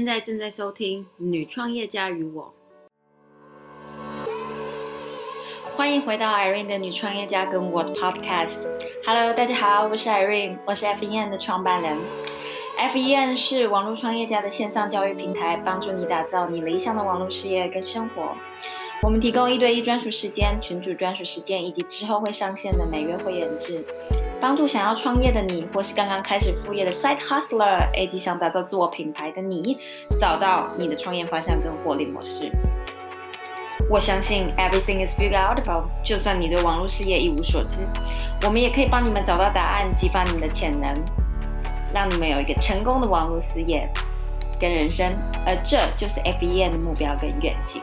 现在正在收听《女创业家与我》，欢迎回到 Irene 的女创业家跟我的 Podcast。Hello，大家好，我是 Irene，我是 FEN 的创办人。FEN 是网络创业家的线上教育平台，帮助你打造你理想的网络事业跟生活。我们提供一对一专属时间、群主专属时间，以及之后会上线的每月会员制。帮助想要创业的你，或是刚刚开始副业的 side hustler，以及想打造自我品牌的你，找到你的创业方向跟获利模式。我相信 everything is figured out able。就算你对网络事业一无所知，我们也可以帮你们找到答案，激发你们的潜能，让你们有一个成功的网络事业跟人生。而这就是 FEN 的目标跟愿景。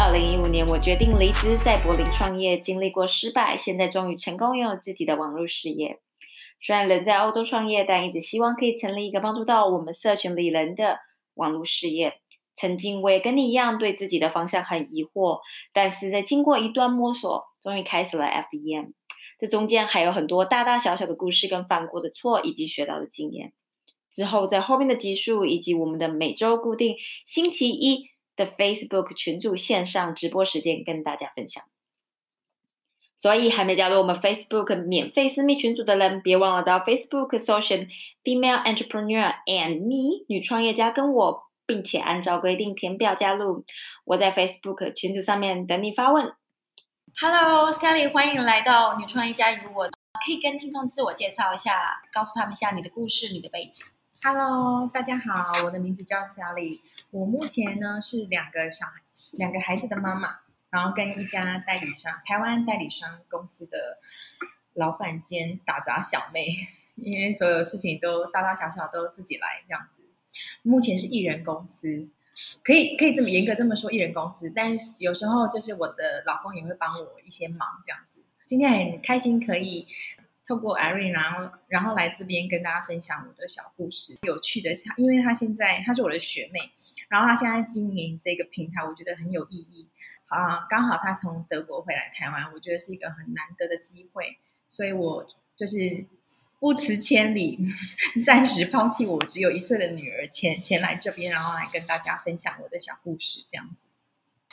二零一五年，我决定离职，在柏林创业，经历过失败，现在终于成功拥有自己的网络事业。虽然人在欧洲创业，但一直希望可以成立一个帮助到我们社群里人的网络事业。曾经我也跟你一样，对自己的方向很疑惑，但是在经过一段摸索，终于开始了 FEM。这中间还有很多大大小小的故事，跟犯过的错，以及学到的经验。之后在后面的集数，以及我们的每周固定星期一。的 Facebook 群组线上直播时间跟大家分享，所以还没加入我们 Facebook 免费私密群组的人，别忘了到 Facebook 搜寻 Female Entrepreneur and Me 女创业家跟我，并且按照规定填表加入。我在 Facebook 群组上面等你发问。Hello，Sally，欢迎来到女创业家与我，可以跟听众自我介绍一下，告诉他们一下你的故事、你的背景。Hello，大家好，我的名字叫 Sally，我目前呢是两个小孩、两个孩子的妈妈，然后跟一家代理商、台湾代理商公司的老板兼打杂小妹，因为所有事情都大大小小都自己来这样子。目前是艺人公司，可以可以这么严格这么说，艺人公司，但是有时候就是我的老公也会帮我一些忙这样子。今天很开心可以。透过 Irene，然后然后来这边跟大家分享我的小故事。有趣的是，因为她现在她是我的学妹，然后她现在经营这个平台，我觉得很有意义。啊，刚好她从德国回来台湾，我觉得是一个很难得的机会，所以我就是不辞千里，暂时抛弃我只有一岁的女儿，前前来这边，然后来跟大家分享我的小故事，这样子。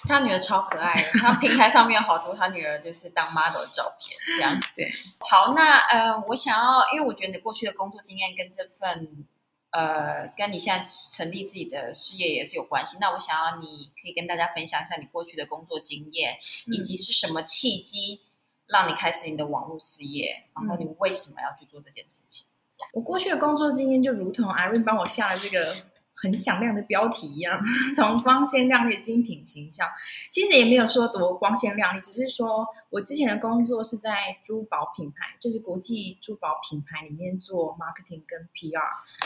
他女儿超可爱的，他平台上面有好多他女儿就是当 model 的照片，这样 对。好，那呃，我想要，因为我觉得你过去的工作经验跟这份呃，跟你现在成立自己的事业也是有关系。那我想要你可以跟大家分享一下你过去的工作经验，以及是什么契机让你开始你的网络事业，然后你为什么要去做这件事情？我过去的工作经验就如同 Irene 帮我下了这个。很响亮的标题一样，从光鲜亮丽的精品形象，其实也没有说多光鲜亮丽，只是说我之前的工作是在珠宝品牌，就是国际珠宝品牌里面做 marketing 跟 PR。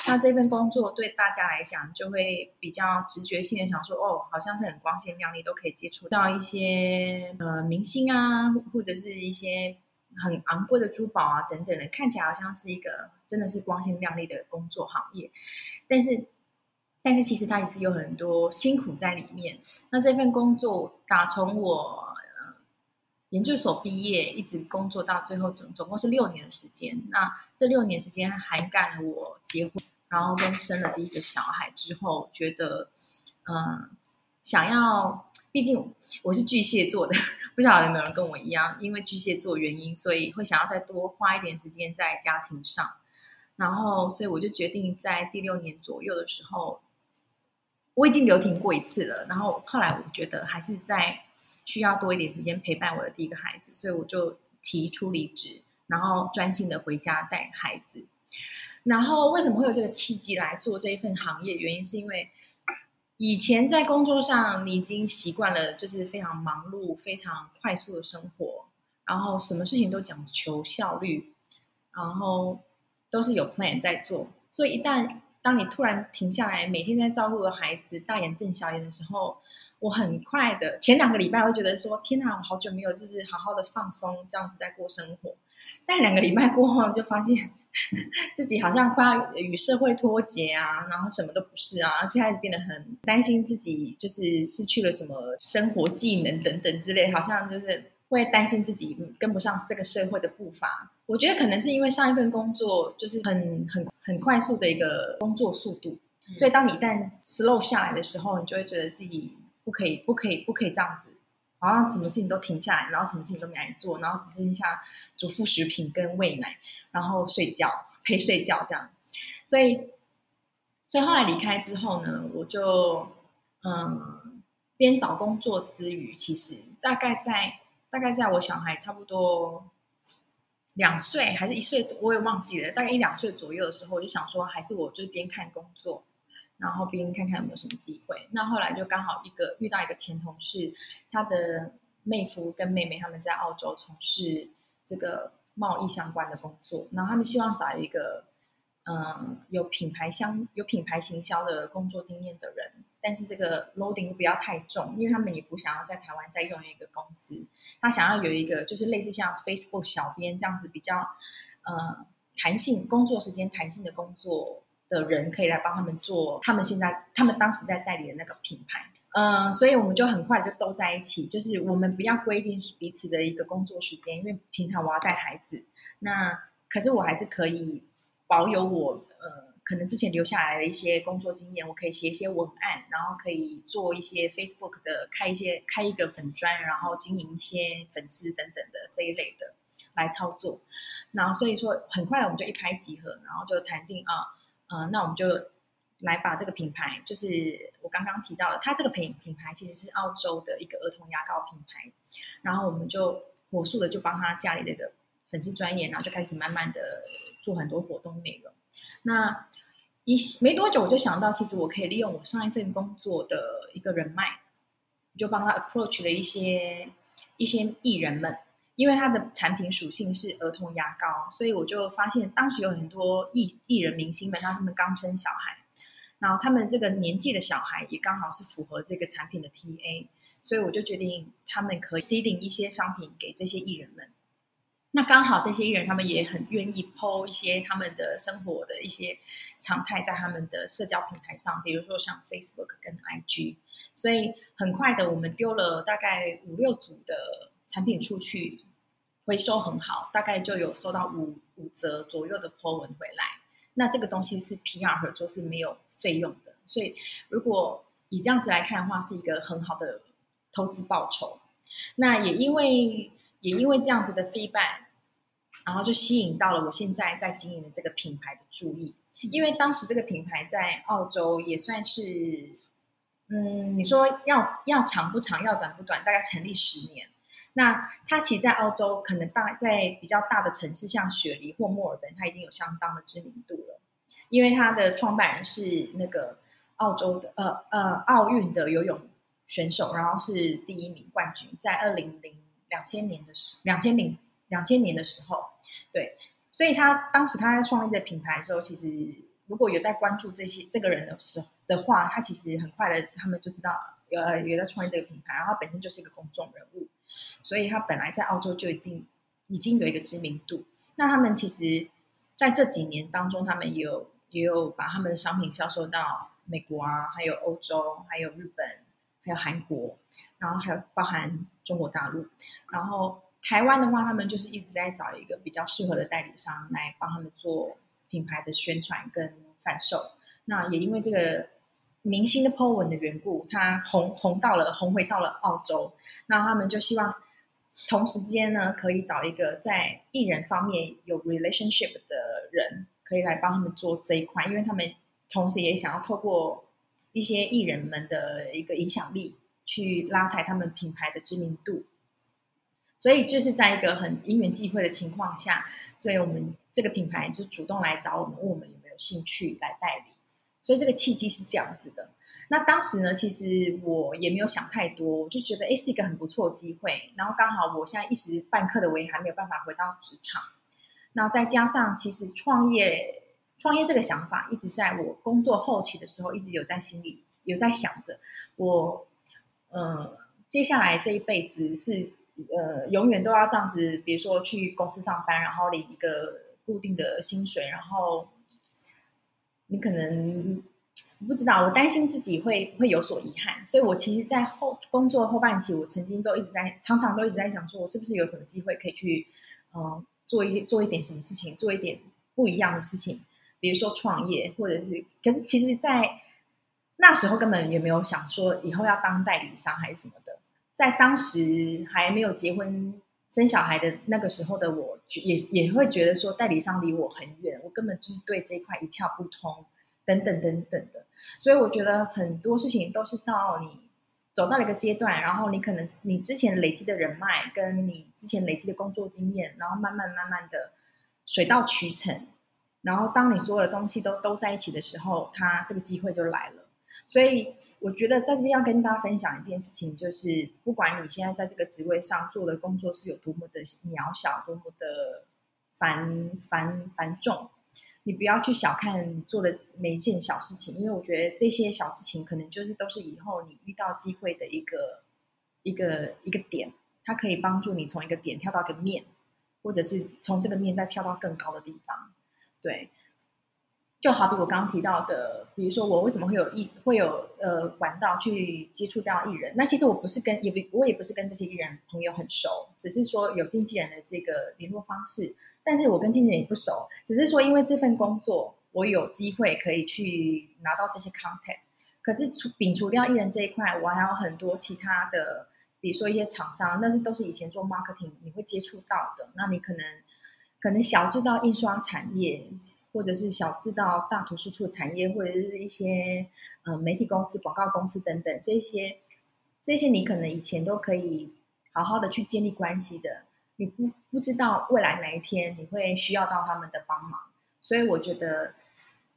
那这份工作对大家来讲，就会比较直觉性的想说，哦，好像是很光鲜亮丽，都可以接触到一些呃明星啊，或者是一些很昂贵的珠宝啊等等的，看起来好像是一个真的是光鲜亮丽的工作行业，但是。但是其实它也是有很多辛苦在里面。那这份工作打从我研究所毕业一直工作到最后总总共是六年的时间。那这六年时间涵盖了我结婚，然后跟生了第一个小孩之后，觉得嗯想要，毕竟我是巨蟹座的，不晓得有没有人跟我一样，因为巨蟹座原因，所以会想要再多花一点时间在家庭上。然后，所以我就决定在第六年左右的时候。我已经留停过一次了，然后后来我觉得还是在需要多一点时间陪伴我的第一个孩子，所以我就提出离职，然后专心的回家带孩子。然后为什么会有这个契机来做这一份行业？原因是因为以前在工作上你已经习惯了，就是非常忙碌、非常快速的生活，然后什么事情都讲求效率，然后都是有 plan 在做，所以一旦当你突然停下来，每天在照顾孩子大眼瞪小眼的时候，我很快的前两个礼拜会觉得说，天哪，我好久没有就是好好的放松这样子在过生活。但两个礼拜过后，就发现自己好像快要与社会脱节啊，然后什么都不是啊，就开始变得很担心自己就是失去了什么生活技能等等之类，好像就是会担心自己跟不上这个社会的步伐。我觉得可能是因为上一份工作就是很很很快速的一个工作速度，所以当你一旦 slow 下来的时候，你就会觉得自己不可以不可以不可以这样子。好像什么事情都停下来，然后什么事情都没来做，然后只剩下煮副食品跟喂奶，然后睡觉陪睡觉这样。所以，所以后来离开之后呢，我就嗯边找工作之余，其实大概在大概在我小孩差不多两岁还是一岁，我也忘记了，大概一两岁左右的时候，我就想说，还是我就边看工作。然后边看看有没有什么机会。那后来就刚好一个遇到一个前同事，他的妹夫跟妹妹他们在澳洲从事这个贸易相关的工作，然后他们希望找一个嗯有品牌相有品牌行销的工作经验的人，但是这个 loading 不要太重，因为他们也不想要在台湾再用一个公司，他想要有一个就是类似像 Facebook 小编这样子比较呃弹性工作时间弹性的工作。的人可以来帮他们做，他们现在他们当时在代理的那个品牌，嗯，所以我们就很快就都在一起，就是我们不要规定彼此的一个工作时间，因为平常我要带孩子，那可是我还是可以保有我呃可能之前留下来的一些工作经验，我可以写一些文案，然后可以做一些 Facebook 的开一些开一个粉砖，然后经营一些粉丝等等的这一类的来操作，然后所以说很快我们就一拍即合，然后就谈定啊。嗯，那我们就来把这个品牌，就是我刚刚提到的，它这个品品牌其实是澳洲的一个儿童牙膏品牌，然后我们就火速的就帮他家里这个粉丝专业，然后就开始慢慢的做很多活动内容。那一没多久，我就想到，其实我可以利用我上一份工作的一个人脉，就帮他 approach 了一些一些艺人们。因为他的产品属性是儿童牙膏，所以我就发现当时有很多艺艺人明星们，他们刚生小孩，然后他们这个年纪的小孩也刚好是符合这个产品的 TA，所以我就决定他们可以 seeding 一些商品给这些艺人们。那刚好这些艺人他们也很愿意剖一些他们的生活的一些常态在他们的社交平台上，比如说像 Facebook 跟 IG，所以很快的我们丢了大概五六组的产品出去。回收很好，大概就有收到五五折左右的 po 文回来。那这个东西是 PR 合作是没有费用的，所以如果以这样子来看的话，是一个很好的投资报酬。那也因为也因为这样子的 feedback，然后就吸引到了我现在在经营的这个品牌的注意。因为当时这个品牌在澳洲也算是，嗯，你说要要长不长，要短不短，大概成立十年。那它其实，在澳洲可能大在比较大的城市，像雪梨或墨尔本，它已经有相当的知名度了。因为它的创办人是那个澳洲的呃呃奥运的游泳选手，然后是第一名冠军，在二零零两千年的时两千零两千年的时候，对，所以他当时他在创立这个品牌的时候，其实如果有在关注这些这个人的时候的话，他其实很快的他们就知道呃有在创立这个品牌，然后本身就是一个公众人物。所以他本来在澳洲就已经已经有一个知名度。那他们其实在这几年当中，他们也有也有把他们的商品销售到美国啊，还有欧洲，还有日本，还有韩国，然后还有包含中国大陆。然后台湾的话，他们就是一直在找一个比较适合的代理商来帮他们做品牌的宣传跟贩售。那也因为这个。明星的 po 文的缘故，他红红到了，红回到了澳洲。那他们就希望同时间呢，可以找一个在艺人方面有 relationship 的人，可以来帮他们做这一块，因为他们同时也想要透过一些艺人们的一个影响力，去拉抬他们品牌的知名度。所以就是在一个很因缘际会的情况下，所以我们这个品牌就主动来找我们，问我们有没有兴趣来代理。所以这个契机是这样子的。那当时呢，其实我也没有想太多，我就觉得哎是一个很不错的机会。然后刚好我现在一时半刻的我也还没有办法回到职场。那再加上其实创业创业这个想法一直在我工作后期的时候，一直有在心里有在想着，我呃接下来这一辈子是呃永远都要这样子，比如说去公司上班，然后领一个固定的薪水，然后你可能。不知道，我担心自己会会有所遗憾，所以我其实，在后工作后半期，我曾经都一直在，常常都一直在想，说我是不是有什么机会可以去，呃，做一做一点什么事情，做一点不一样的事情，比如说创业，或者是，可是其实，在那时候根本也没有想说以后要当代理商还是什么的，在当时还没有结婚生小孩的那个时候的我，也也会觉得说代理商离我很远，我根本就是对这一块一窍不通。等等等等的，所以我觉得很多事情都是到你走到了一个阶段，然后你可能你之前累积的人脉，跟你之前累积的工作经验，然后慢慢慢慢的水到渠成，然后当你所有的东西都都在一起的时候，它这个机会就来了。所以我觉得在这边要跟大家分享一件事情，就是不管你现在在这个职位上做的工作是有多么的渺小，多么的繁繁繁重。你不要去小看做的每一件小事情，因为我觉得这些小事情可能就是都是以后你遇到机会的一个一个一个点，它可以帮助你从一个点跳到一个面，或者是从这个面再跳到更高的地方。对，就好比我刚刚提到的，比如说我为什么会有艺会有呃管道去接触到艺人，那其实我不是跟也不我也不是跟这些艺人朋友很熟，只是说有经纪人的这个联络方式。但是我跟经纪人也不熟，只是说因为这份工作，我有机会可以去拿到这些 content。可是除摒除掉艺人这一块，我还有很多其他的，比如说一些厂商，那是都是以前做 marketing 你会接触到的。那你可能可能小知道印刷产业，或者是小知道大图书出产业，或者是一些呃媒体公司、广告公司等等这些，这些你可能以前都可以好好的去建立关系的。你不不知道未来哪一天你会需要到他们的帮忙，所以我觉得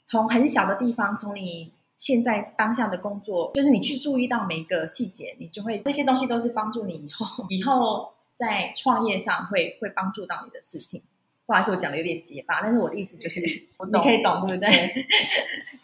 从很小的地方，从你现在当下的工作，就是你去注意到每一个细节，你就会这些东西都是帮助你以后以后在创业上会会帮助到你的事情。不好意思，我讲的有点结巴，但是我的意思就是 你可以懂，对不对？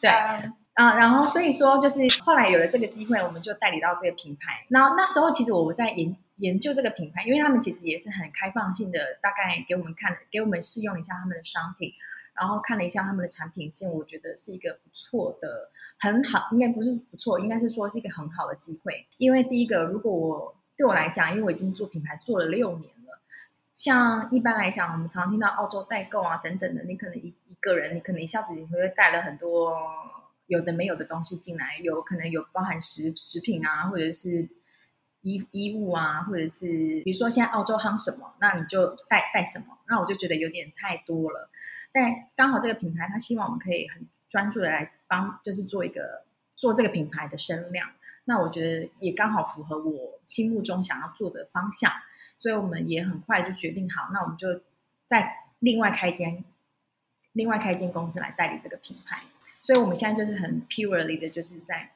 对 啊，然后所以说就是后来有了这个机会，我们就代理到这个品牌。然后那时候其实我在研。研究这个品牌，因为他们其实也是很开放性的，大概给我们看，给我们试用一下他们的商品，然后看了一下他们的产品线，我觉得是一个不错的，很好，应该不是不错，应该是说是一个很好的机会。因为第一个，如果我对我来讲，因为我已经做品牌做了六年了，像一般来讲，我们常听到澳洲代购啊等等的，你可能一一个人，你可能一下子你会带了很多有的没有的东西进来，有可能有包含食食品啊，或者是。衣衣物啊，或者是比如说现在澳洲夯什么，那你就带带什么。那我就觉得有点太多了。但刚好这个品牌，他希望我们可以很专注的来帮，就是做一个做这个品牌的声量。那我觉得也刚好符合我心目中想要做的方向，所以我们也很快就决定好，那我们就再另外开间，另外开一间公司来代理这个品牌。所以我们现在就是很 purely 的，就是在。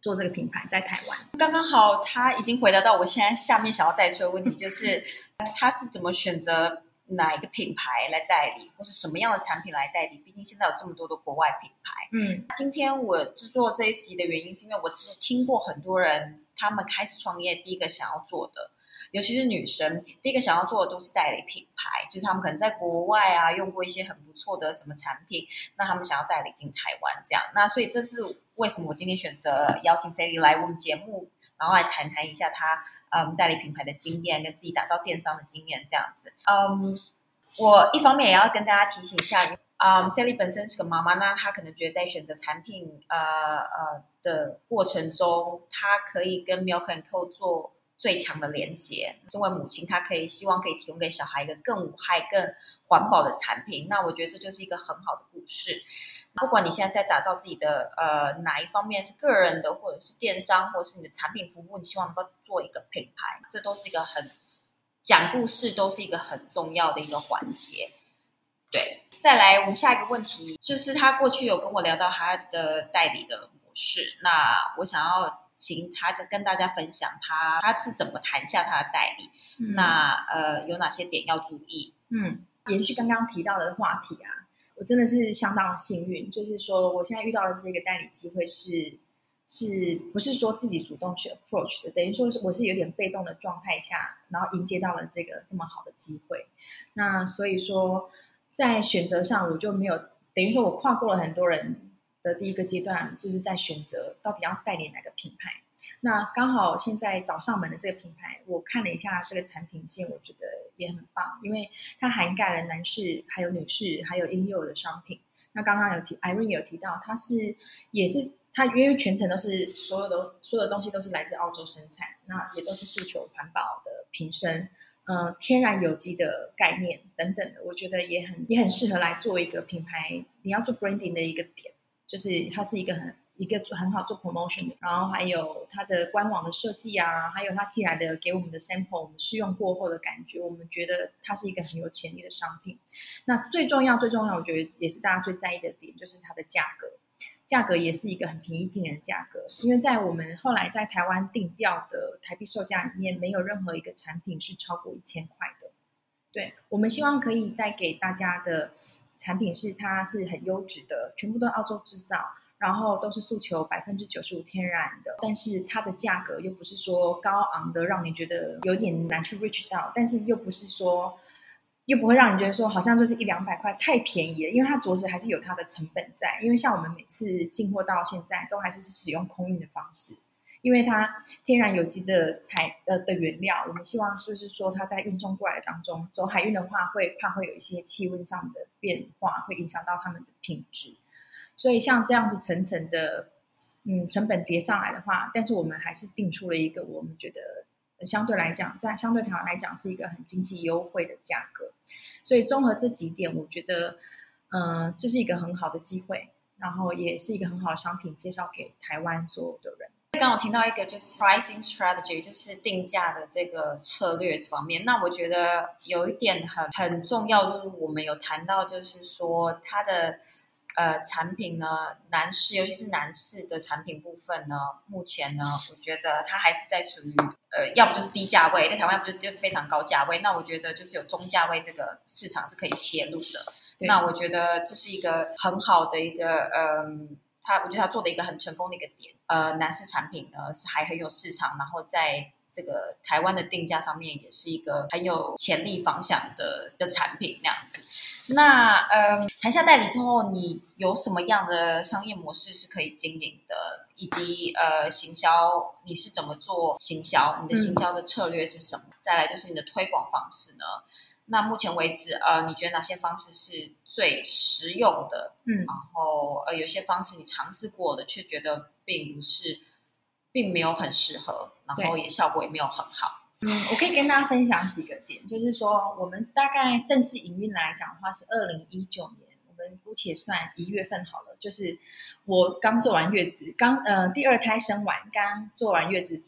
做这个品牌在台湾，刚刚好，他已经回答到我现在下面想要带出的问题，就是 他是怎么选择哪一个品牌来代理，或是什么样的产品来代理？毕竟现在有这么多的国外品牌。嗯，今天我制作这一集的原因，是因为我其实听过很多人，他们开始创业，第一个想要做的。尤其是女生，第一个想要做的都是代理品牌，就是他们可能在国外啊用过一些很不错的什么产品，那他们想要代理进台湾这样。那所以这是为什么我今天选择邀请 Sally 来我们节目，然后来谈谈一下她嗯代理品牌的经验跟自己打造电商的经验这样子。嗯，我一方面也要跟大家提醒一下，嗯，Sally 本身是个妈妈，那她可能觉得在选择产品呃呃的过程中，她可以跟 Milk and Co 做。最强的连接，身为母亲，她可以希望可以提供给小孩一个更无害、更环保的产品。那我觉得这就是一个很好的故事。不管你现在是在打造自己的呃哪一方面，是个人的，或者是电商，或者是你的产品服务，你希望能够做一个品牌，这都是一个很讲故事，都是一个很重要的一个环节。对，再来我们下一个问题，就是他过去有跟我聊到他的代理的模式，那我想要。请他跟大家分享他他是怎么谈下他的代理，那呃有哪些点要注意？嗯，延续刚刚提到的话题啊，我真的是相当幸运，就是说我现在遇到的这个代理机会是。是不是说自己主动去 approach 的？等于说是我是有点被动的状态下，然后迎接到了这个这么好的机会。那所以说，在选择上我就没有等于说我跨过了很多人的第一个阶段，就是在选择到底要代理哪个品牌。那刚好现在找上门的这个品牌，我看了一下这个产品线，我觉得也很棒，因为它涵盖了男士、还有女士、还有婴幼儿的商品。那刚刚有提 Irene 有提到，它是也是。它因为全程都是所有的所有东西都是来自澳洲生产，那也都是诉求环保的瓶身，嗯，天然有机的概念等等的，我觉得也很也很适合来做一个品牌，你要做 branding 的一个点，就是它是一个很一个很好做 promotion 的，然后还有它的官网的设计啊，还有它寄来的给我们的 sample，我们试用过后的感觉，我们觉得它是一个很有潜力的商品。那最重要最重要，我觉得也是大家最在意的点，就是它的价格。价格也是一个很平易近人的价格，因为在我们后来在台湾定调的台币售价里面，没有任何一个产品是超过一千块的。对我们希望可以带给大家的产品是它是很优质的，全部都澳洲制造，然后都是诉求百分之九十五天然的，但是它的价格又不是说高昂的，让你觉得有点难去 reach 到，但是又不是说。又不会让你觉得说好像就是一两百块太便宜了，因为它着实还是有它的成本在。因为像我们每次进货到现在都还是使用空运的方式，因为它天然有机的材呃的原料，我们希望就是说它在运送过来当中走海运的话，会怕会有一些气温上的变化，会影响到它们的品质。所以像这样子层层的嗯成本叠上来的话，但是我们还是定出了一个我们觉得。相对来讲，在相对台湾来讲是一个很经济优惠的价格，所以综合这几点，我觉得，嗯，这是一个很好的机会，然后也是一个很好的商品介绍给台湾所有的人。刚我听到一个就是 pricing strategy，就是定价的这个策略方面，那我觉得有一点很很重要，就是我们有谈到，就是说它的。呃，产品呢，男士尤其是男士的产品部分呢，目前呢，我觉得它还是在属于呃，要不就是低价位，在台湾不是就非常高价位，那我觉得就是有中价位这个市场是可以切入的。那我觉得这是一个很好的一个，嗯，他我觉得他做的一个很成功的一个点。呃，男士产品呢是还很有市场，然后在。这个台湾的定价上面也是一个很有潜力方向的的产品那样子。那呃，谈下代理之后，你有什么样的商业模式是可以经营的？以及呃，行销你是怎么做行销？你的行销的策略是什么？再来就是你的推广方式呢？那目前为止，呃，你觉得哪些方式是最实用的？嗯，然后呃，有些方式你尝试过的，却觉得并不是。并没有很适合，然后也效果也没有很好。嗯，我可以跟大家分享几个点，就是说我们大概正式营运来讲的话是二零一九年，我们姑且算一月份好了。就是我刚做完月子，刚呃第二胎生完，刚做完月子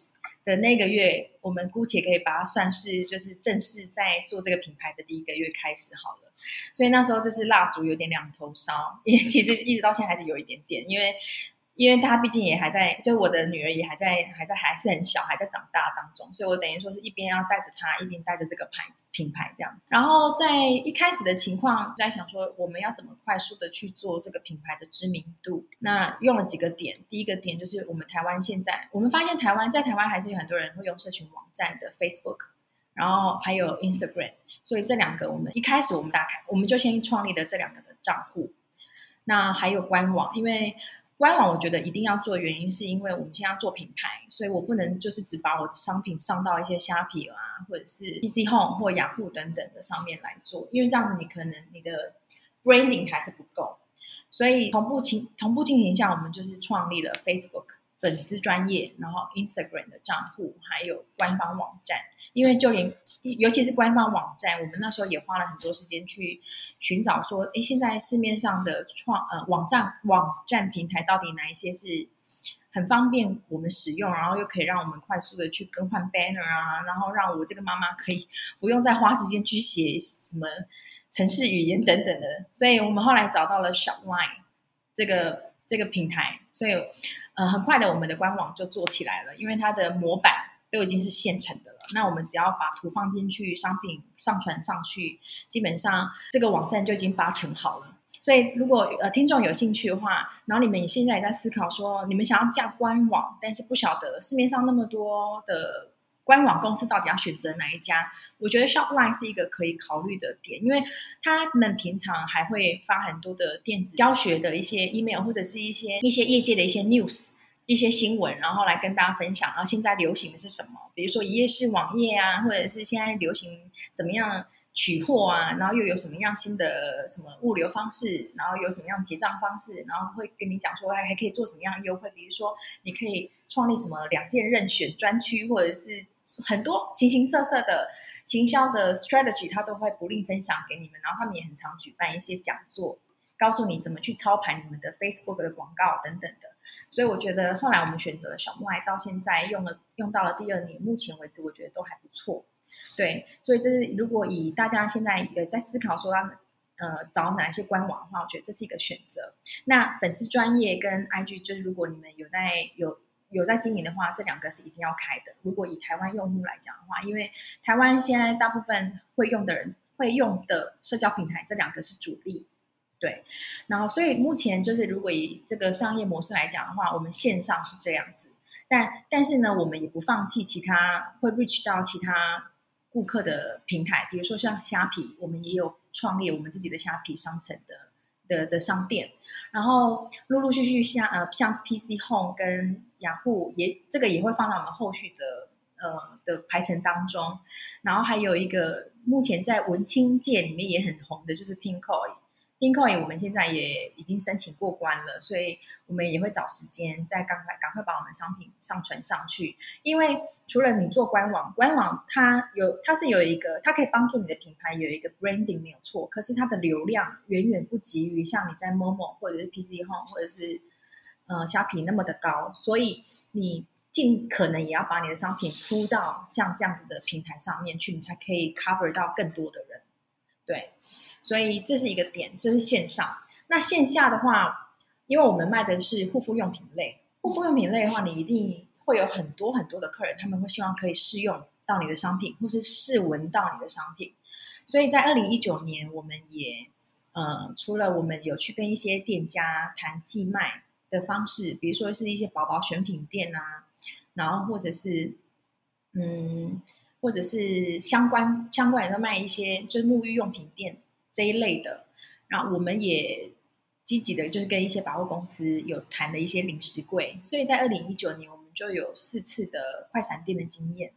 的那个月，我们姑且可以把它算是就是正式在做这个品牌的第一个月开始好了。所以那时候就是蜡烛有点两头烧，也其实一直到现在还是有一点点，因为。因为他毕竟也还在，就我的女儿也还在，还在还是很小，还在长大当中，所以我等于说是一边要带着她，一边带着这个牌品牌这样子。然后在一开始的情况，在想说我们要怎么快速的去做这个品牌的知名度。那用了几个点，第一个点就是我们台湾现在，我们发现台湾在台湾还是有很多人会用社群网站的 Facebook，然后还有 Instagram，所以这两个我们一开始我们打开，我们就先创立了这两个的账户。那还有官网，因为官网我觉得一定要做，原因是因为我们现在要做品牌，所以我不能就是只把我商品上到一些虾皮啊，或者是 PC Home 或雅虎等等的上面来做，因为这样子你可能你的 branding 还是不够，所以同步进同步进行下，我们就是创立了 Facebook 粉丝专业，然后 Instagram 的账户，还有官方网站。因为就连，尤其是官方网站，我们那时候也花了很多时间去寻找，说，哎，现在市面上的创呃网站网站平台到底哪一些是很方便我们使用，然后又可以让我们快速的去更换 banner 啊，然后让我这个妈妈可以不用再花时间去写什么城市语言等等的。所以我们后来找到了 Shopline 这个这个平台，所以呃很快的我们的官网就做起来了，因为它的模板。都已经是现成的了，那我们只要把图放进去，商品上传上去，基本上这个网站就已经八成好了。所以如果呃听众有兴趣的话，然后你们现在也在思考说，你们想要架官网，但是不晓得市面上那么多的官网公司到底要选择哪一家，我觉得 Shopline 是一个可以考虑的点，因为他们平常还会发很多的电子教学的一些 email 或者是一些一些业界的一些 news。一些新闻，然后来跟大家分享。然后现在流行的是什么？比如说一页式网页啊，或者是现在流行怎么样取货啊？然后又有什么样新的什么物流方式？然后有什么样结账方式？然后会跟你讲说还还可以做什么样的优惠？比如说你可以创立什么两件任选专区，或者是很多形形色色的行销的 strategy，他都会不吝分享给你们。然后他们也很常举办一些讲座。告诉你怎么去操盘你们的 Facebook 的广告等等的，所以我觉得后来我们选择了小麦，到现在用了用到了第二年，目前为止我觉得都还不错。对，所以这是如果以大家现在也在思考说要呃找哪些官网的话，我觉得这是一个选择。那粉丝专业跟 IG 就是如果你们有在有有在经营的话，这两个是一定要开的。如果以台湾用户来讲的话，因为台湾现在大部分会用的人会用的社交平台，这两个是主力。对，然后所以目前就是如果以这个商业模式来讲的话，我们线上是这样子，但但是呢，我们也不放弃其他会 reach 到其他顾客的平台，比如说像虾皮，我们也有创立我们自己的虾皮商城的的的商店，然后陆陆续续像呃像 PC Home 跟雅虎也这个也会放到我们后续的呃的排程当中，然后还有一个目前在文青界里面也很红的就是 Pinkoi。Pinkoi 我们现在也已经申请过关了，所以我们也会找时间再赶快赶快把我们商品上传上去。因为除了你做官网，官网它有它是有一个，它可以帮助你的品牌有一个 branding 没有错，可是它的流量远远不及于像你在 Momo 或者是 PC Home 或者是呃虾皮那么的高，所以你尽可能也要把你的商品铺到像这样子的平台上面去，你才可以 cover 到更多的人。对，所以这是一个点，这是线上。那线下的话，因为我们卖的是护肤用品类，护肤用品类的话，你一定会有很多很多的客人，他们会希望可以试用到你的商品，或是试闻到你的商品。所以在二零一九年，我们也呃，除了我们有去跟一些店家谈寄卖的方式，比如说是一些宝宝选品店啊，然后或者是嗯。或者是相关相关也在卖一些就是沐浴用品店这一类的，然后我们也积极的，就是跟一些百货公司有谈了一些零食柜，所以在二零一九年我们就有四次的快闪店的经验，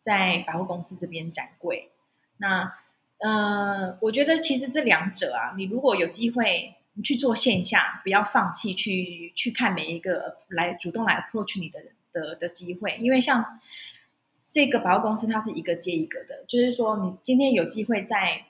在百货公司这边展柜。那呃，我觉得其实这两者啊，你如果有机会你去做线下，不要放弃去去看每一个来主动来 approach 你的的的机会，因为像。这个百货公司它是一个接一个的，就是说你今天有机会在，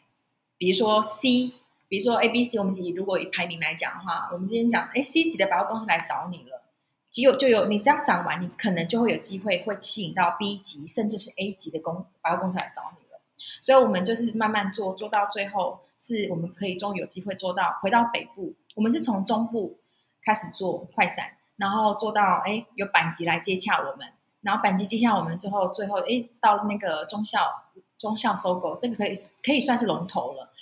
比如说 C，比如说 A、B、C，我们以如果以排名来讲的话，我们今天讲，哎，C 级的百货公司来找你了，只有就有你这样讲完，你可能就会有机会会吸引到 B 级甚至是 A 级的公百货公司来找你了。所以，我们就是慢慢做，做到最后是我们可以终于有机会做到回到北部，我们是从中部开始做快闪，然后做到哎有板级来接洽我们。然后板机接下我们之后，最后哎到那个中校中校收购，这个可以可以算是龙头了，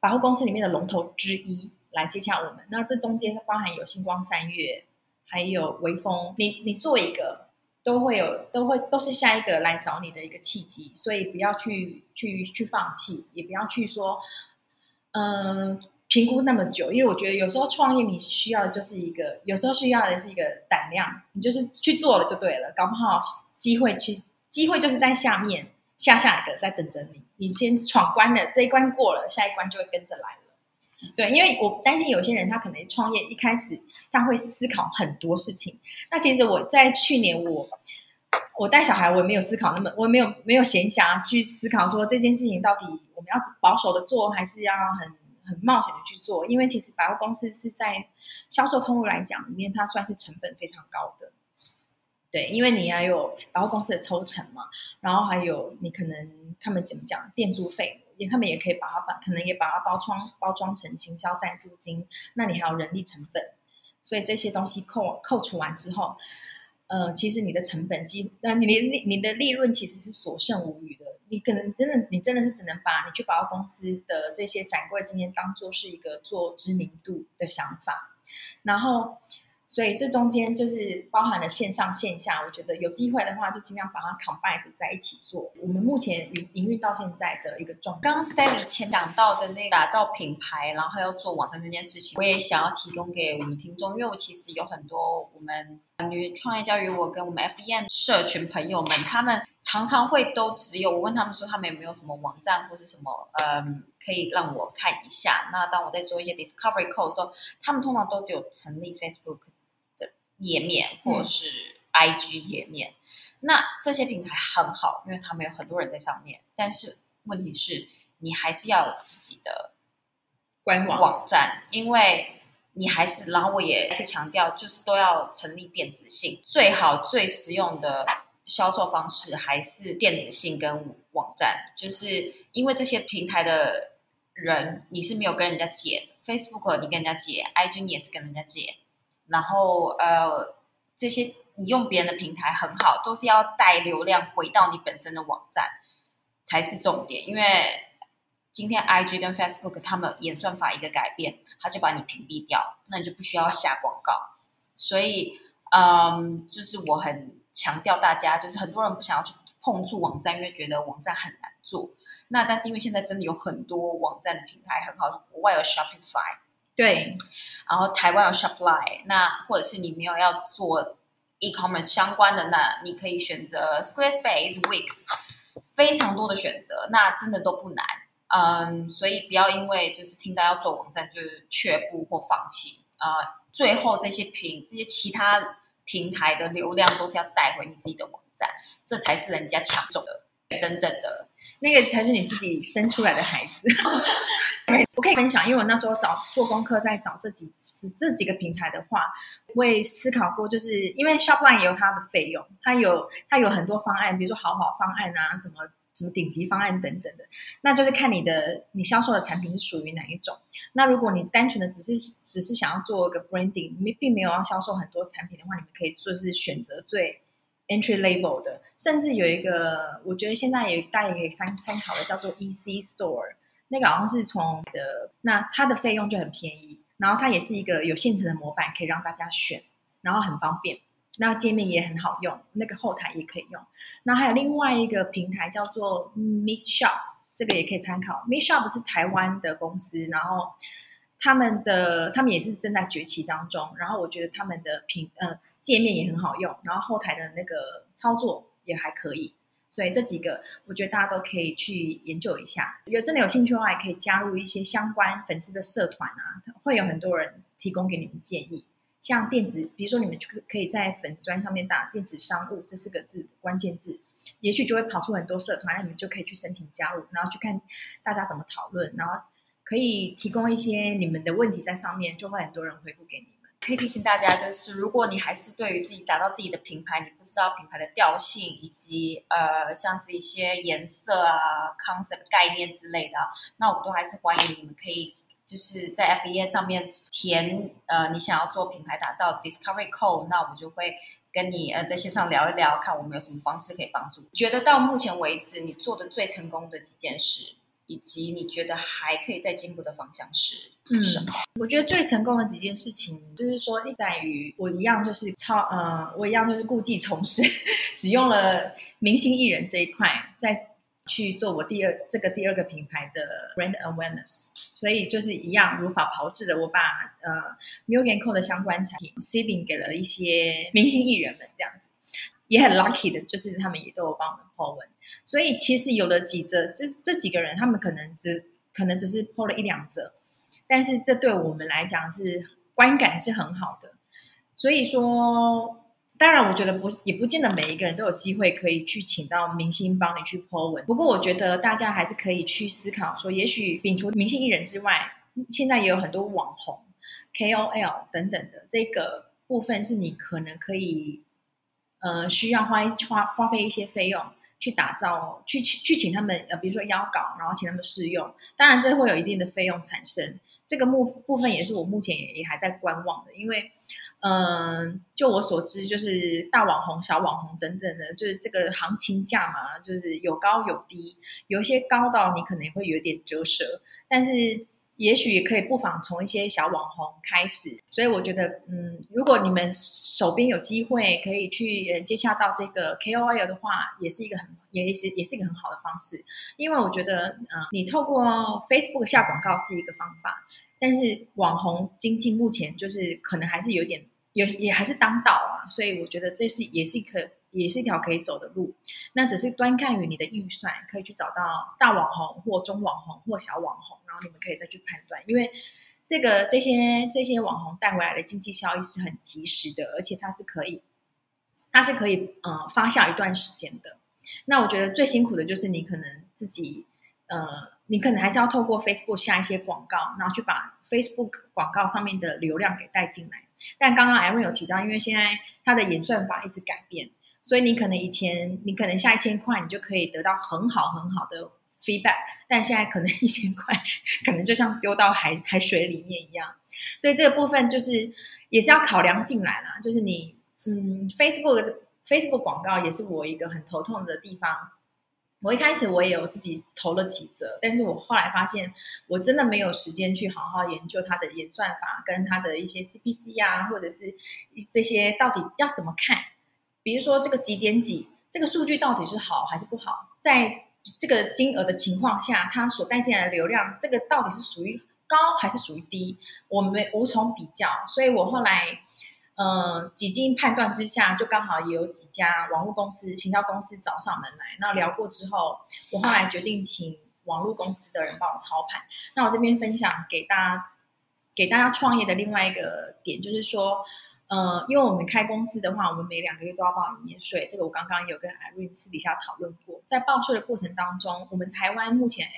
百货公司里面的龙头之一来接洽我们。那这中间包含有星光三月，还有微风，你你做一个都会有都会都是下一个来找你的一个契机，所以不要去去去放弃，也不要去说嗯。评估那么久，因为我觉得有时候创业你需要的就是一个，有时候需要的是一个胆量，你就是去做了就对了，搞不好机会其机会就是在下面下下一个在等着你，你先闯关了这一关过了，下一关就会跟着来了。对，因为我担心有些人他可能创业一开始他会思考很多事情，那其实我在去年我我带小孩我也没有思考那么我也没有没有闲暇去思考说这件事情到底我们要保守的做还是要很。很冒险的去做，因为其实百货公司是在销售通路来讲里面，它算是成本非常高的。对，因为你要有百货公司的抽成嘛，然后还有你可能他们怎么讲店租费，也他们也可以把它把可能也把它包装包装成行销赞助金，那你还有人力成本，所以这些东西扣扣除完之后，呃，其实你的成本基，那你的利你的利润其实是所剩无余的。你可能真的，你真的是只能把你去百货公司的这些展柜经验当做是一个做知名度的想法，然后。所以这中间就是包含了线上线下，我觉得有机会的话就尽量把它 combine 在一起做。我们目前营营运到现在的一个状刚刚 Sally 前讲到的那个打造品牌，然后要做网站这件事情，我也想要提供给我们听众，因为我其实有很多我们女创业教育我跟我们 FEN 社群朋友们，他们常常会都只有我问他们说他们有没有什么网站或者什么，嗯，可以让我看一下。那当我在做一些 discovery code 的时候，他们通常都只有成立 Facebook 的。页面或是 IG 页面，那这些平台很好，因为他们有很多人在上面。但是问题是，你还是要有自己的官网网站，因为你还是，然后我也是强调，就是都要成立电子信，最好最实用的销售方式还是电子信跟网站，就是因为这些平台的人你是没有跟人家借，Facebook 你跟人家借，IG 你也是跟人家借。然后呃，这些你用别人的平台很好，都是要带流量回到你本身的网站才是重点。因为今天 I G 跟 Facebook 他们演算法一个改变，他就把你屏蔽掉，那你就不需要下广告。所以嗯，就是我很强调大家，就是很多人不想要去碰触网站，因为觉得网站很难做。那但是因为现在真的有很多网站的平台很好，国外有 Shopify。对，然后台湾有 Shopify，那或者是你没有要做 e-commerce 相关的，那你可以选择 Squarespace、Wix，非常多的选择，那真的都不难。嗯，所以不要因为就是听到要做网站就是却步或放弃啊。最后这些平这些其他平台的流量都是要带回你自己的网站，这才是人家抢走的真正的那个才是你自己生出来的孩子。我可以分享，因为我那时候找做功课，在找这几这这几个平台的话，我也思考过，就是因为 Shopline 也有它的费用，它有它有很多方案，比如说豪华方案啊，什么什么顶级方案等等的，那就是看你的你销售的产品是属于哪一种。那如果你单纯的只是只是想要做一个 branding，没并没有要销售很多产品的话，你们可以就是选择最 entry level 的，甚至有一个我觉得现在也大家也可以参参考的，叫做 EC Store。那个好像是从的，那它的费用就很便宜，然后它也是一个有现成的模板可以让大家选，然后很方便，那界面也很好用，那个后台也可以用。那还有另外一个平台叫做 Mix Shop，这个也可以参考。Mix Shop 是台湾的公司，然后他们的他们也是正在崛起当中，然后我觉得他们的平呃界面也很好用，然后后台的那个操作也还可以。所以这几个，我觉得大家都可以去研究一下。如果真的有兴趣的话，也可以加入一些相关粉丝的社团啊，会有很多人提供给你们建议。像电子，比如说你们就可以在粉砖上面打“电子商务”这四个字关键字，也许就会跑出很多社团，那你们就可以去申请加入，然后去看大家怎么讨论，然后可以提供一些你们的问题在上面，就会很多人回复给你们。可以提醒大家，就是如果你还是对于自己打造自己的品牌，你不知道品牌的调性以及呃，像是一些颜色啊、concept 概念之类的，那我都还是欢迎你们可以就是在 F E 上面填呃，你想要做品牌打造 discovery code，那我们就会跟你呃在线上聊一聊，看我们有什么方式可以帮助。觉得到目前为止你做的最成功的几件事。以及你觉得还可以再进步的方向是什么？我觉得最成功的几件事情，就是说在于我一样就是超呃，我一样就是故技重施，使用了明星艺人这一块，再去做我第二这个第二个品牌的 brand awareness。所以就是一样如法炮制的，我把呃 m u g a n Co 的相关产品 seeding 给了一些明星艺人们，这样子。也很 lucky 的，就是他们也都有帮我们 po 文，所以其实有了几则，这这几个人，他们可能只可能只是 po 了一两则，但是这对我们来讲是观感是很好的。所以说，当然我觉得不也不见得每一个人都有机会可以去请到明星帮你去 po 文。不过我觉得大家还是可以去思考说，也许摒除明星艺人之外，现在也有很多网红、KOL 等等的这个部分，是你可能可以。呃，需要花花花费一些费用，去打造，去去请他们呃，比如说邀稿，然后请他们试用。当然，这会有一定的费用产生。这个目部分也是我目前也也还在观望的，因为，嗯，就我所知，就是大网红、小网红等等的，就是这个行情价嘛，就是有高有低，有一些高到你可能会有点折舌，但是。也许可以不妨从一些小网红开始，所以我觉得，嗯，如果你们手边有机会可以去接洽到这个 KOL 的话，也是一个很，也是也是一个很好的方式。因为我觉得，嗯，你透过 Facebook 下广告是一个方法，但是网红经济目前就是可能还是有点，也也还是当道啊，所以我觉得这是也是一个。也是一条可以走的路，那只是端看于你的预算，可以去找到大网红或中网红或小网红，然后你们可以再去判断，因为这个这些这些网红带回来的经济效益是很及时的，而且它是可以，它是可以呃发酵一段时间的。那我觉得最辛苦的就是你可能自己呃，你可能还是要透过 Facebook 下一些广告，然后去把 Facebook 广告上面的流量给带进来。但刚刚 Aaron 有提到，因为现在它的演算法一直改变。所以你可能以前你可能下一千块，你就可以得到很好很好的 feedback，但现在可能一千块可能就像丢到海海水里面一样。所以这个部分就是也是要考量进来啦。就是你嗯，Facebook Facebook 广告也是我一个很头痛的地方。我一开始我也有自己投了几折，但是我后来发现我真的没有时间去好好研究它的演算法跟它的一些 CPC 啊，或者是这些到底要怎么看。比如说这个几点几，这个数据到底是好还是不好？在这个金额的情况下，它所带进来的流量，这个到底是属于高还是属于低？我们无从比较。所以我后来，呃，几经判断之下，就刚好也有几家网络公司、行销公司找上门来。那聊过之后，我后来决定请网络公司的人帮我操盘。那我这边分享给大家，给大家创业的另外一个点就是说。呃，因为我们开公司的话，我们每两个月都要报营业税。这个我刚刚有跟 Irene 私底下讨论过。在报税的过程当中，我们台湾目前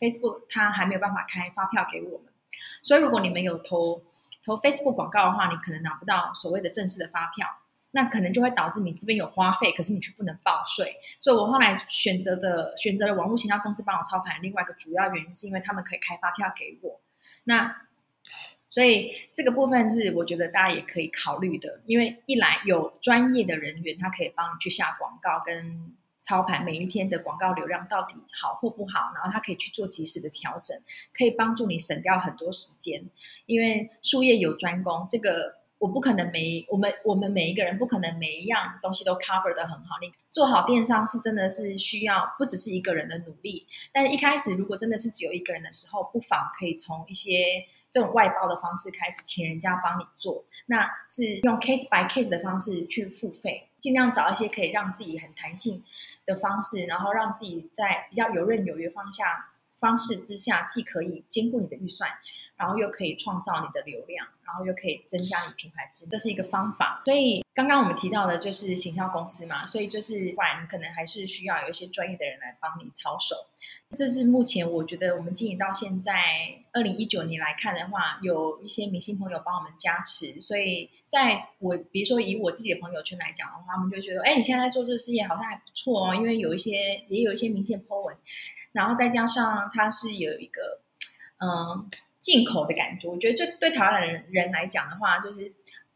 Facebook 它还没有办法开发票给我们，所以如果你们有投投 Facebook 广告的话，你可能拿不到所谓的正式的发票，那可能就会导致你这边有花费，可是你却不能报税。所以我后来选择的选择了网络营销公司帮我操盘，另外一个主要原因是因为他们可以开发票给我。那所以这个部分是我觉得大家也可以考虑的，因为一来有专业的人员，他可以帮你去下广告跟操盘每一天的广告流量到底好或不好，然后他可以去做及时的调整，可以帮助你省掉很多时间。因为术业有专攻，这个我不可能每我们我们每一个人不可能每一样东西都 cover 的很好。你做好电商是真的是需要不只是一个人的努力，但是一开始如果真的是只有一个人的时候，不妨可以从一些。这种外包的方式开始请人家帮你做，那是用 case by case 的方式去付费，尽量找一些可以让自己很弹性的方式，然后让自己在比较游刃有余方下方式之下，既可以兼顾你的预算，然后又可以创造你的流量。然后又可以增加你品牌值，这是一个方法。所以刚刚我们提到的就是行销公司嘛，所以就是不然你可能还是需要有一些专业的人来帮你操手。这是目前我觉得我们经营到现在二零一九年来看的话，有一些明星朋友帮我们加持。所以在我比如说以我自己的朋友圈来讲的话，他们就觉得，哎，你现在在做这个事业好像还不错哦，因为有一些也有一些明显 po 文，然后再加上它是有一个嗯。进口的感觉，我觉得这对台湾人人来讲的话，就是，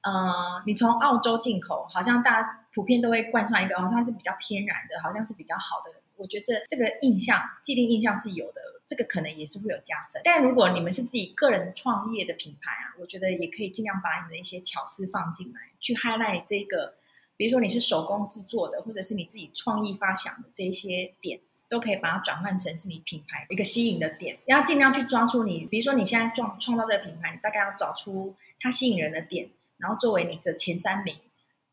嗯，你从澳洲进口，好像大家普遍都会冠上一个哦，它是比较天然的，好像是比较好的。我觉得这这个印象，既定印象是有的，这个可能也是会有加分。但如果你们是自己个人创业的品牌啊，我觉得也可以尽量把你的一些巧思放进来，去 highlight 这个，比如说你是手工制作的，或者是你自己创意发想的这一些点。都可以把它转换成是你品牌一个吸引的点，要尽量去抓住你，比如说你现在创创造这个品牌，你大概要找出它吸引人的点，然后作为你的前三名，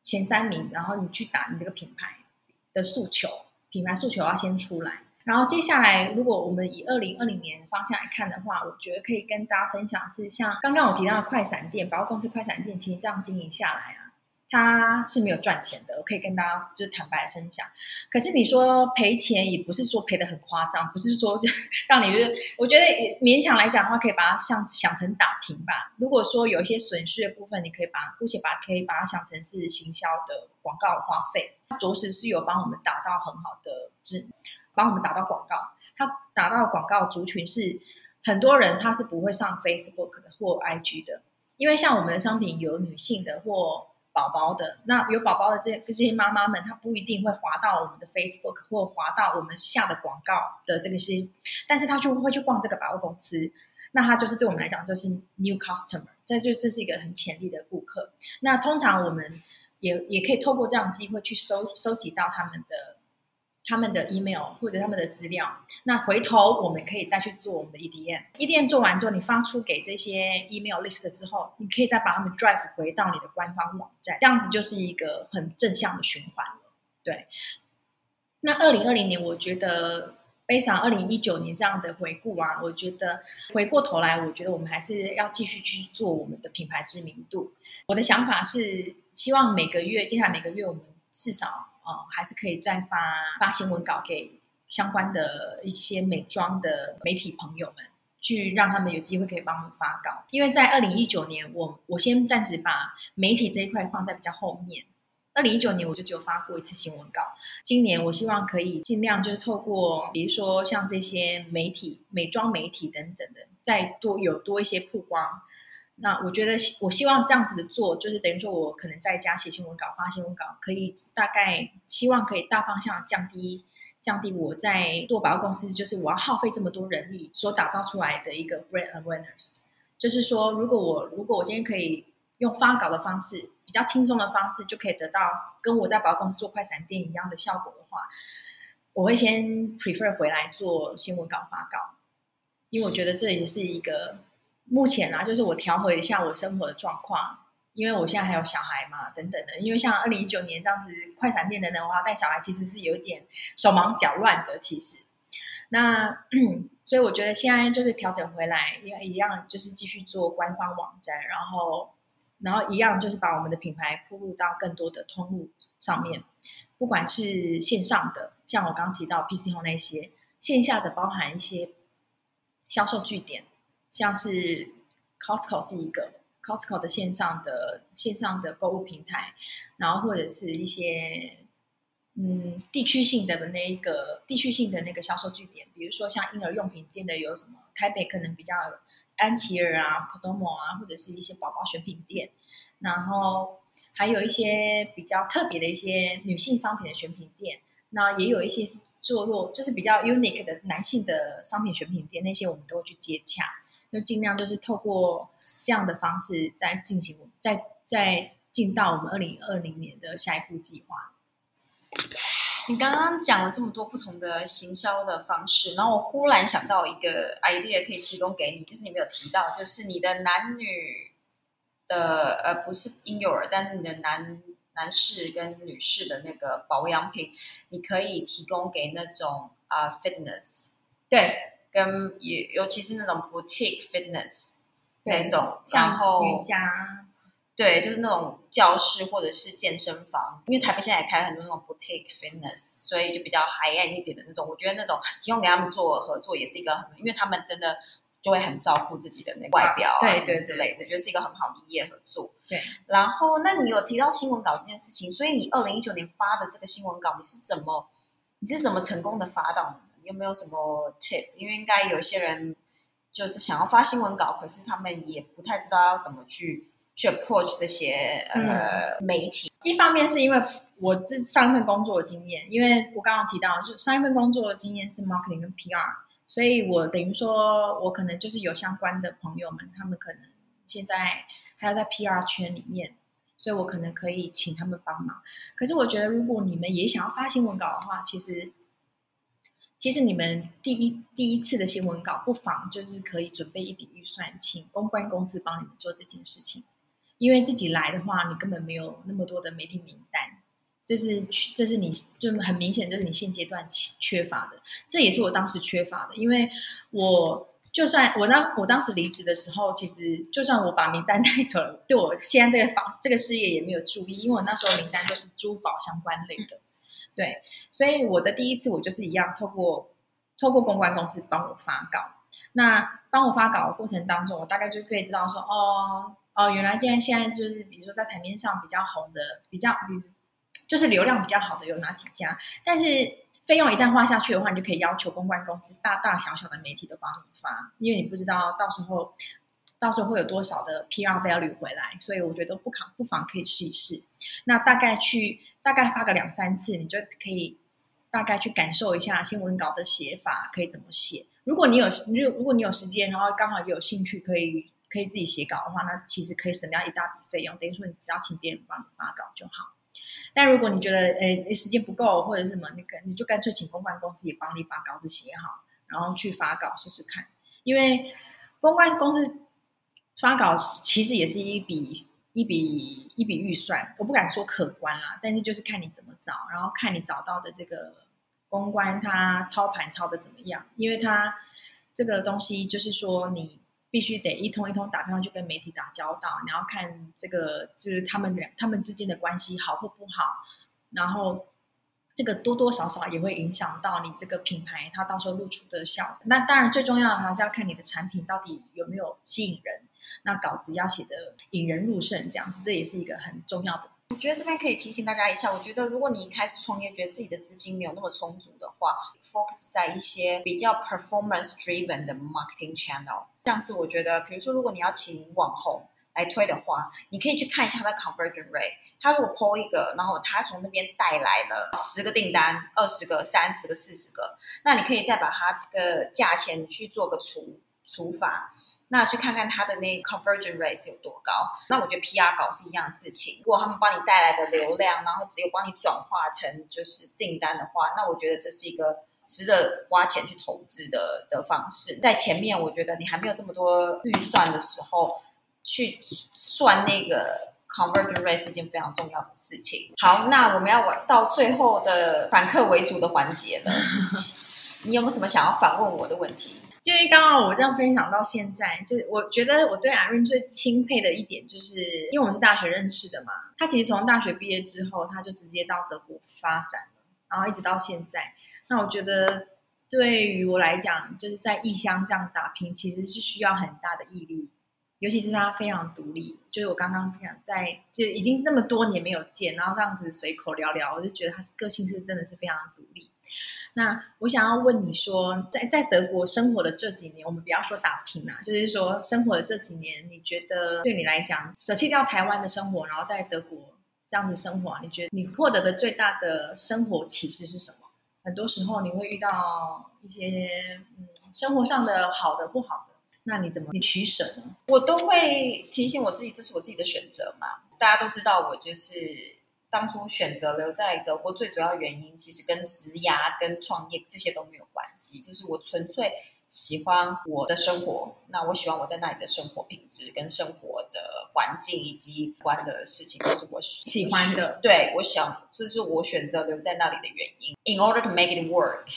前三名，然后你去打你这个品牌的诉求，品牌诉求要先出来。然后接下来，如果我们以二零二零年方向来看的话，我觉得可以跟大家分享是像刚刚我提到的快闪店，百货公司快闪店，其实这样经营下来啊，它是没有赚钱的，我可以跟大家就是坦白分享。可是你说赔钱，也不是说赔的很夸张，不是说就 让你就是，我觉得勉强来讲的话，可以把它像想成打平吧。如果说有一些损失的部分，你可以把姑且把可以把它想成是行销的广告花费，着实是有帮我们打到很好的质，帮我们打到广告。他打到广告族群是很多人他是不会上 Facebook 的或 IG 的，因为像我们的商品有女性的或宝宝的那有宝宝的这这些妈妈们，她不一定会滑到我们的 Facebook 或滑到我们下的广告的这个些，但是她就会去逛这个百货公司，那她就是对我们来讲就是 new customer，这就这是一个很潜力的顾客。那通常我们也也可以透过这样机会去收收集到他们的。他们的 email 或者他们的资料，那回头我们可以再去做我们的 EDM。EDM 做完之后，你发出给这些 email list 之后，你可以再把他们 drive 回到你的官方网站，这样子就是一个很正向的循环了。对。那二零二零年，我觉得悲伤二零一九年这样的回顾啊，我觉得回过头来，我觉得我们还是要继续去做我们的品牌知名度。我的想法是，希望每个月，接下来每个月我们至少。哦，还是可以再发发新闻稿给相关的一些美妆的媒体朋友们，去让他们有机会可以帮我们发稿。因为在二零一九年，我我先暂时把媒体这一块放在比较后面。二零一九年我就只有发过一次新闻稿，今年我希望可以尽量就是透过，比如说像这些媒体、美妆媒体等等的，再多有多一些曝光。那我觉得，我希望这样子的做，就是等于说，我可能在家写新闻稿、发新闻稿，可以大概希望可以大方向降低降低我在做百货公司，就是我要耗费这么多人力所打造出来的一个 brand awareness。就是说，如果我如果我今天可以用发稿的方式，比较轻松的方式，就可以得到跟我在百货公司做快闪店一样的效果的话，我会先 prefer 回来做新闻稿发稿，因为我觉得这也是一个。目前啊，就是我调和一下我生活的状况，因为我现在还有小孩嘛，等等的。因为像二零一九年这样子快闪店等等的话，带小孩其实是有一点手忙脚乱的。其实，那 所以我觉得现在就是调整回来，也一样就是继续做官方网站，然后然后一样就是把我们的品牌铺入到更多的通路上面，不管是线上的，像我刚刚提到 PC 后那些，线下的包含一些销售据点。像是 Costco 是一个 Costco 的线上的线上的购物平台，然后或者是一些嗯地区性的的那一个地区性的那个销售据点，比如说像婴儿用品店的有什么？台北可能比较安琪儿啊、Kodomo 啊，或者是一些宝宝选品店，然后还有一些比较特别的一些女性商品的选品店，那也有一些坐落就是比较 unique 的男性的商品选品店，那些我们都会去接洽。就尽量就是透过这样的方式，再进行，再再进到我们二零二零年的下一步计划。你刚刚讲了这么多不同的行销的方式，然后我忽然想到一个 idea 可以提供给你，就是你没有提到，就是你的男女的呃不是婴幼儿，但是你的男男士跟女士的那个保养品，你可以提供给那种啊 fitness 对。跟尤尤其是那种 boutique fitness 那种，然后瑜伽，对，就是那种教室或者是健身房，因为台北现在也开了很多那种 boutique fitness，所以就比较 high end 一点的那种。我觉得那种提供给他们做合作也是一个很，因为他们真的就会很照顾自己的那个外表啊什么之类的，觉得是一个很好的业合作。对，然后那你有提到新闻稿这件事情，所以你二零一九年发的这个新闻稿，你是怎么你是怎么成功的发到呢？有没有什么 tip？因为应该有些人就是想要发新闻稿，可是他们也不太知道要怎么去去 approach 这些呃媒体。一方面是因为我这上一份工作的经验，因为我刚刚提到，就上一份工作的经验是 marketing 跟 PR，所以我等于说我可能就是有相关的朋友们，他们可能现在还要在 PR 圈里面，所以我可能可以请他们帮忙。可是我觉得，如果你们也想要发新闻稿的话，其实。其实你们第一第一次的新闻稿，不妨就是可以准备一笔预算，请公关公司帮你们做这件事情。因为自己来的话，你根本没有那么多的媒体名单，这是这是你就很明显，就是你现阶段缺乏的。这也是我当时缺乏的，因为我。就算我当我当时离职的时候，其实就算我把名单 带走了，对我现在这个房这个事业也没有注意，因为我那时候名单都是珠宝相关类的，对，所以我的第一次我就是一样，透过透过公关公司帮我发稿。那帮我发稿的过程当中，我大概就可以知道说，哦哦，原来现在现在就是比如说在台面上比较红的，比较嗯，就是流量比较好的有哪几家，但是。费用一旦花下去的话，你就可以要求公关公司大大小小的媒体都帮你发，因为你不知道到时候到时候会有多少的 PR value 回来，所以我觉得不妨不妨可以试一试。那大概去大概发个两三次，你就可以大概去感受一下新闻稿的写法可以怎么写。如果你有如如果你有时间，然后刚好也有兴趣，可以可以自己写稿的话，那其实可以省掉一大笔费用。等于说你只要请别人帮你发稿就好。但如果你觉得诶时间不够或者什么，你干你就干脆请公关公司也帮你把稿子写好，然后去发稿试试看。因为公关公司发稿其实也是一笔一笔一笔预算，我不敢说可观啦，但是就是看你怎么找，然后看你找到的这个公关他操盘操的怎么样，因为他这个东西就是说你。必须得一通一通打电话去跟媒体打交道，你要看这个就是他们两他们之间的关系好或不好，然后这个多多少少也会影响到你这个品牌它到时候露出的效。那当然最重要的还是要看你的产品到底有没有吸引人，那稿子要写的引人入胜，这样子这也是一个很重要的。我觉得这边可以提醒大家一下，我觉得如果你一开始创业，觉得自己的资金没有那么充足的话，focus 在一些比较 performance driven 的 marketing channel，像是我觉得，比如说如果你要请网红来推的话，你可以去看一下他的 conversion rate，他如果 po 一个，然后他从那边带来了十个订单、二十个、三十个、四十个，那你可以再把它的价钱去做个除除法。那去看看它的那 conversion rate 是有多高。那我觉得 PR 稿是一样的事情。如果他们帮你带来的流量，然后只有帮你转化成就是订单的话，那我觉得这是一个值得花钱去投资的的方式。在前面，我觉得你还没有这么多预算的时候，去算那个 conversion rate 是一件非常重要的事情。好，那我们要玩到最后的反客为主的环节了。你有没有什么想要反问我的问题？因为刚刚我这样分享到现在，就我觉得我对阿润最钦佩的一点，就是因为我是大学认识的嘛。他其实从大学毕业之后，他就直接到德国发展了，然后一直到现在。那我觉得对于我来讲，就是在异乡这样打拼，其实是需要很大的毅力，尤其是他非常独立。就是我刚刚这样在，就已经那么多年没有见，然后这样子随口聊聊，我就觉得他是个性是真的是非常独立。那我想要问你说，在在德国生活的这几年，我们不要说打拼啊，就是说生活的这几年，你觉得对你来讲，舍弃掉台湾的生活，然后在德国这样子生活，你觉得你获得的最大的生活启示是什么？很多时候你会遇到一些嗯生活上的好的、不好的，那你怎么你取舍呢？我都会提醒我自己，这是我自己的选择嘛。大家都知道，我就是。当初选择留在德国，最主要原因其实跟职涯、跟创业这些都没有关系，就是我纯粹喜欢我的生活。那我喜欢我在那里的生活品质、跟生活的环境以及关的事情，都是我喜欢的。对，我想这是我选择留在那里的原因。In order to make it work,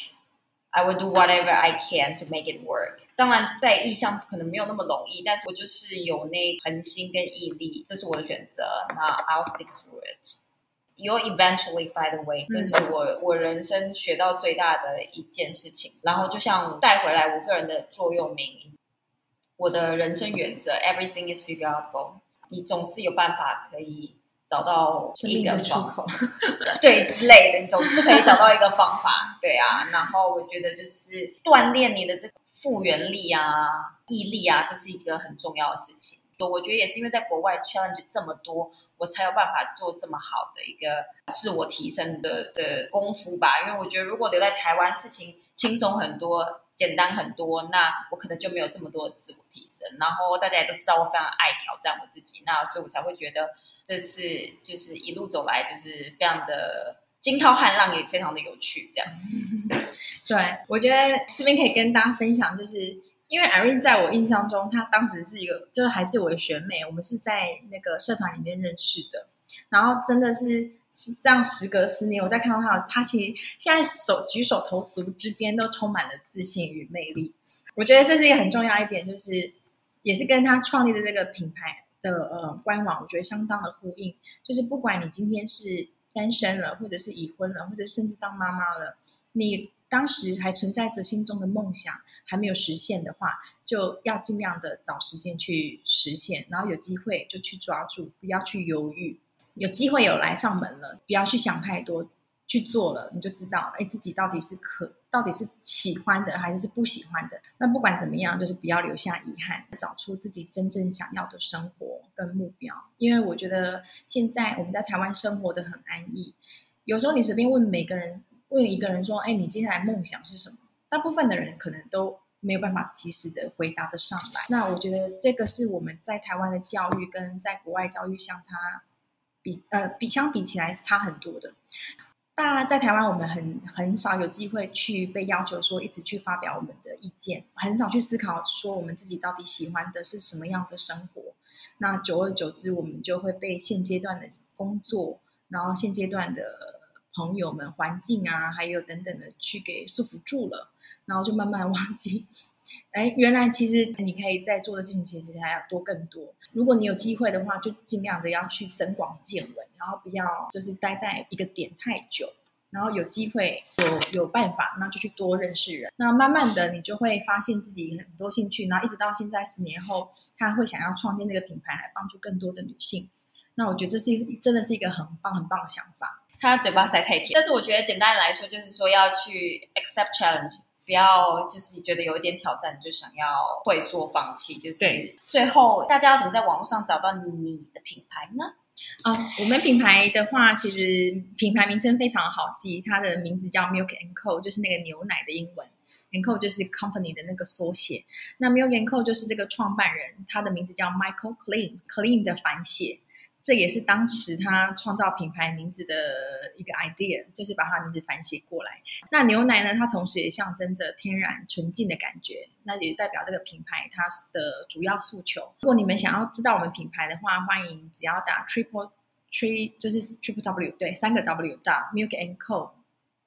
I will do whatever I can to make it work。当然，在意向可能没有那么容易，但是我就是有那恒心跟毅力，这是我的选择。那 I'll stick to it。You eventually find a way，这是我我人生学到最大的一件事情。然后就像带回来我个人的座右铭，我的人生原则：Everything is figureable。你总是有办法可以找到一个出口，对之类的，你总是可以找到一个方法。对啊，然后我觉得就是锻炼你的这个复原力啊、毅力啊，这是一个很重要的事情。我觉得也是因为在国外 challenge 这么多，我才有办法做这么好的一个自我提升的的功夫吧。因为我觉得如果留在台湾，事情轻松很多、简单很多，那我可能就没有这么多自我提升。然后大家也都知道我非常爱挑战我自己，那所以我才会觉得这次就是一路走来就是非常的惊涛骇浪，也非常的有趣这样子。对，我觉得这边可以跟大家分享就是。因为 Irene 在我印象中，她当时是一个，就还是我的学妹，我们是在那个社团里面认识的。然后真的是上时隔十年，我再看到她，她其实现在手举手投足之间都充满了自信与魅力。我觉得这是一个很重要一点，就是也是跟她创立的这个品牌的呃官网，我觉得相当的呼应。就是不管你今天是单身了，或者是已婚了，或者甚至当妈妈了，你当时还存在着心中的梦想还没有实现的话，就要尽量的找时间去实现，然后有机会就去抓住，不要去犹豫。有机会有来上门了，不要去想太多，去做了你就知道，哎，自己到底是可，到底是喜欢的还是是不喜欢的。那不管怎么样，就是不要留下遗憾，找出自己真正想要的生活跟目标。因为我觉得现在我们在台湾生活的很安逸，有时候你随便问每个人，问一个人说，哎，你接下来梦想是什么？大部分的人可能都没有办法及时的回答得上来。那我觉得这个是我们在台湾的教育跟在国外教育相差。比呃比相比起来是差很多的。当然，在台湾我们很很少有机会去被要求说一直去发表我们的意见，很少去思考说我们自己到底喜欢的是什么样的生活。那久而久之，我们就会被现阶段的工作，然后现阶段的朋友们、环境啊，还有等等的去给束缚住了，然后就慢慢忘记。哎，原来其实你可以在做的事情其实还要多更多。如果你有机会的话，就尽量的要去增广见闻，然后不要就是待在一个点太久。然后有机会有有办法，那就去多认识人。那慢慢的你就会发现自己很多兴趣，然后一直到现在十年后，他会想要创建这个品牌来帮助更多的女性。那我觉得这是真的是一个很棒很棒的想法。他嘴巴塞太甜，但是我觉得简单来说就是说要去 accept challenge。不要就是觉得有一点挑战就想要退缩放弃，就是最后大家要怎么在网络上找到你的品牌呢？啊，我们品牌的话，其实品牌名称非常好记，它的名字叫 Milk and Co，就是那个牛奶的英文，and Co 就是 company 的那个缩写。那 Milk and Co 就是这个创办人，他的名字叫 Michael Clean，Clean 的反写。这也是当时他创造品牌名字的一个 idea，就是把他名字反写过来。那牛奶呢？它同时也象征着天然纯净的感觉，那也代表这个品牌它的主要诉求。如果你们想要知道我们品牌的话，欢迎只要打 triple tree，就是 triple w 对，三个 w 打 milk and co。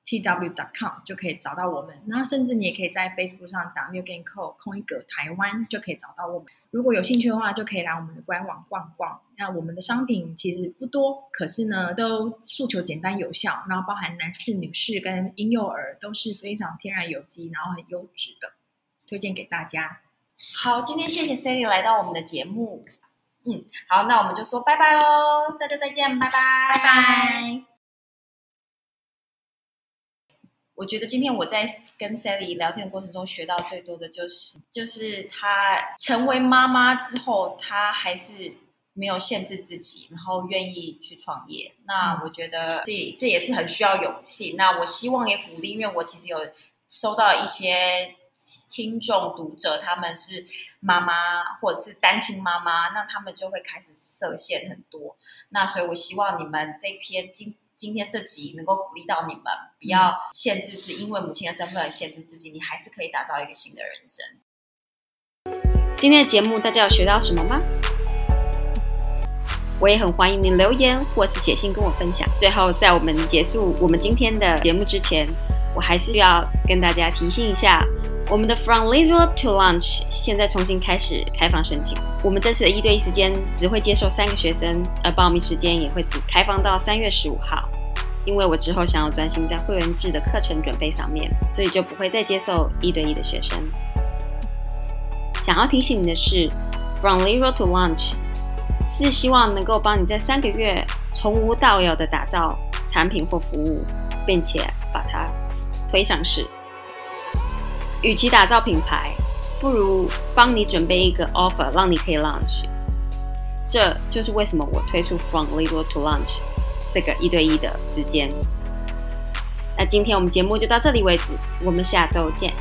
tw.com 就可以找到我们，那甚至你也可以在 Facebook 上打 Milk and Co 空一格台湾就可以找到我们。如果有兴趣的话，就可以来我们的官网逛逛。那我们的商品其实不多，可是呢都诉求简单有效，然后包含男士、女士跟婴幼儿都是非常天然有机，然后很优质的，推荐给大家。好，今天谢谢 Sally 来到我们的节目。嗯，好，那我们就说拜拜喽，大家再见，拜拜，拜拜。我觉得今天我在跟 Sally 聊天的过程中学到最多的就是，就是她成为妈妈之后，她还是没有限制自己，然后愿意去创业。那我觉得这这也是很需要勇气。那我希望也鼓励，因为我其实有收到一些听众读者，他们是妈妈或者是单亲妈妈，那他们就会开始设限很多。那所以我希望你们这篇今。今天这集能够鼓励到你们，不要限制自己，因为母亲的身份而限制自己，你还是可以打造一个新的人生。今天的节目大家有学到什么吗？我也很欢迎您留言或是写信跟我分享。最后，在我们结束我们今天的节目之前，我还是要跟大家提醒一下。我们的 From Level to Lunch 现在重新开始开放申请。我们这次的一对一时间只会接受三个学生，而报名时间也会只开放到三月十五号。因为我之后想要专心在会员制的课程准备上面，所以就不会再接受一对一的学生。想要提醒你的是，From Level to Lunch 是希望能够帮你在三个月从无到有的打造产品或服务，并且把它推上市。与其打造品牌，不如帮你准备一个 offer，让你可以 launch。这就是为什么我推出 From Little to Launch 这个一对一的时间。那今天我们节目就到这里为止，我们下周见。